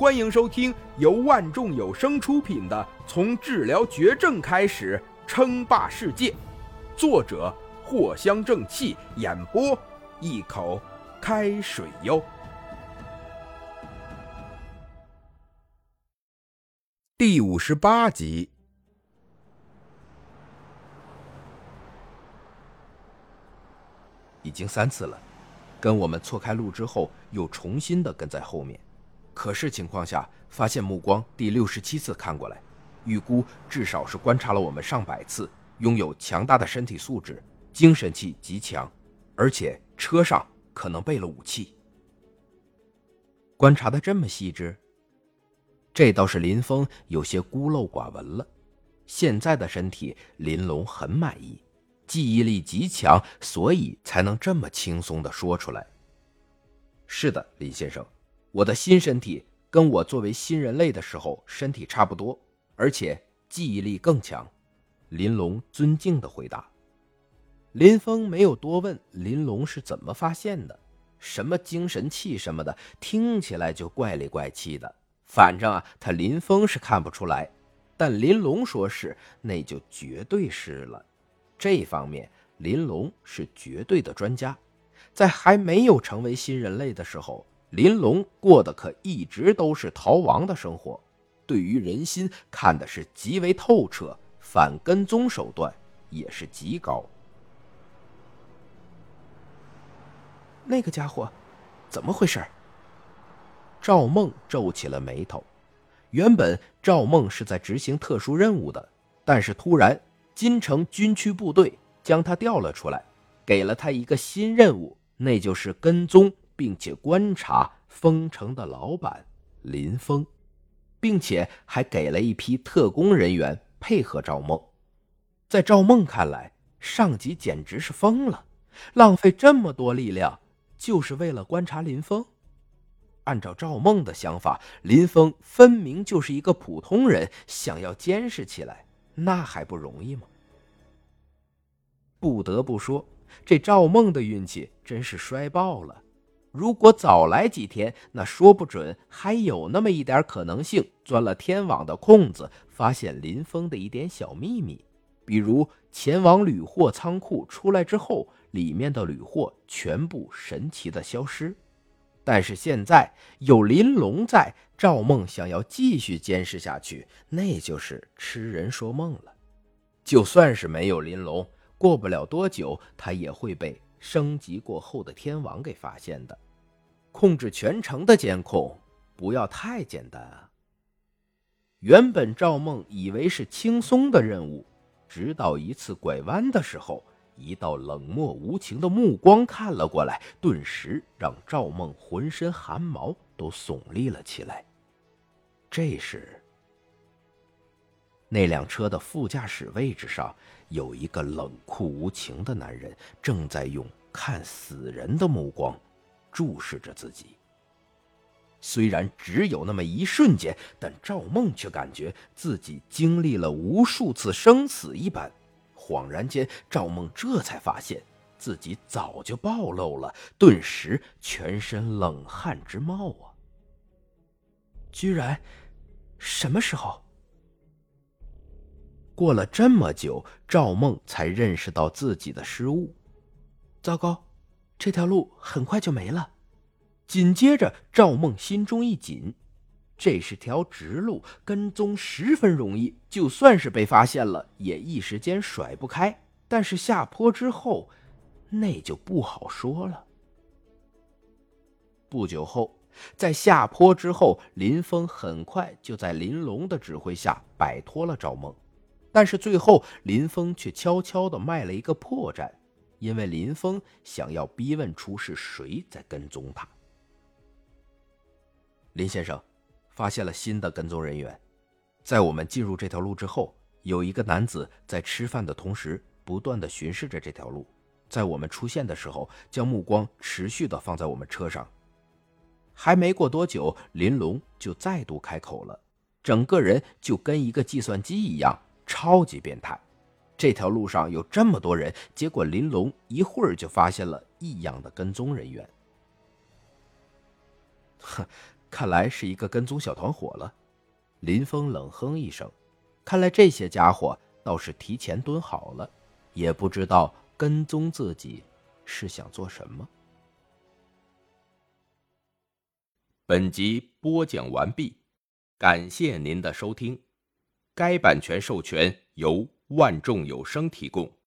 欢迎收听由万众有声出品的《从治疗绝症开始称霸世界》，作者藿香正气，演播一口开水哟。第五十八集，已经三次了，跟我们错开路之后，又重新的跟在后面。可视情况下，发现目光第六十七次看过来，预估至少是观察了我们上百次，拥有强大的身体素质，精神气极强，而且车上可能备了武器。观察的这么细致，这倒是林峰有些孤陋寡闻了。现在的身体，林龙很满意，记忆力极强，所以才能这么轻松的说出来。是的，林先生。我的新身体跟我作为新人类的时候身体差不多，而且记忆力更强。林龙尊敬的回答。林峰没有多问林龙是怎么发现的，什么精神气什么的，听起来就怪里怪气的。反正啊，他林峰是看不出来，但林龙说是，那就绝对是了。这方面，林龙是绝对的专家。在还没有成为新人类的时候。林龙过的可一直都是逃亡的生活，对于人心看的是极为透彻，反跟踪手段也是极高。那个家伙，怎么回事？赵梦皱起了眉头。原本赵梦是在执行特殊任务的，但是突然金城军区部队将他调了出来，给了他一个新任务，那就是跟踪。并且观察封城的老板林峰，并且还给了一批特工人员配合赵梦。在赵梦看来，上级简直是疯了，浪费这么多力量就是为了观察林峰。按照赵梦的想法，林峰分明就是一个普通人，想要监视起来，那还不容易吗？不得不说，这赵梦的运气真是衰爆了。如果早来几天，那说不准还有那么一点可能性，钻了天网的空子，发现林峰的一点小秘密，比如前往铝货仓库出来之后，里面的铝货全部神奇的消失。但是现在有林龙在，赵梦想要继续监视下去，那就是痴人说梦了。就算是没有林龙，过不了多久，他也会被。升级过后的天网给发现的，控制全城的监控不要太简单啊！原本赵梦以为是轻松的任务，直到一次拐弯的时候，一道冷漠无情的目光看了过来，顿时让赵梦浑身汗毛都耸立了起来。这时，那辆车的副驾驶位置上。有一个冷酷无情的男人正在用看死人的目光注视着自己。虽然只有那么一瞬间，但赵梦却感觉自己经历了无数次生死一般。恍然间，赵梦这才发现自己早就暴露了，顿时全身冷汗直冒啊！居然，什么时候？过了这么久，赵梦才认识到自己的失误。糟糕，这条路很快就没了。紧接着，赵梦心中一紧，这是条直路，跟踪十分容易，就算是被发现了，也一时间甩不开。但是下坡之后，那就不好说了。不久后，在下坡之后，林峰很快就在林龙的指挥下摆脱了赵梦。但是最后，林峰却悄悄的卖了一个破绽，因为林峰想要逼问出是谁在跟踪他。林先生，发现了新的跟踪人员，在我们进入这条路之后，有一个男子在吃饭的同时，不断的巡视着这条路，在我们出现的时候，将目光持续的放在我们车上。还没过多久，林龙就再度开口了，整个人就跟一个计算机一样。超级变态！这条路上有这么多人，结果林龙一会儿就发现了异样的跟踪人员。哼，看来是一个跟踪小团伙了。林峰冷哼一声，看来这些家伙倒是提前蹲好了，也不知道跟踪自己是想做什么。本集播讲完毕，感谢您的收听。该版权授权由万众有声提供。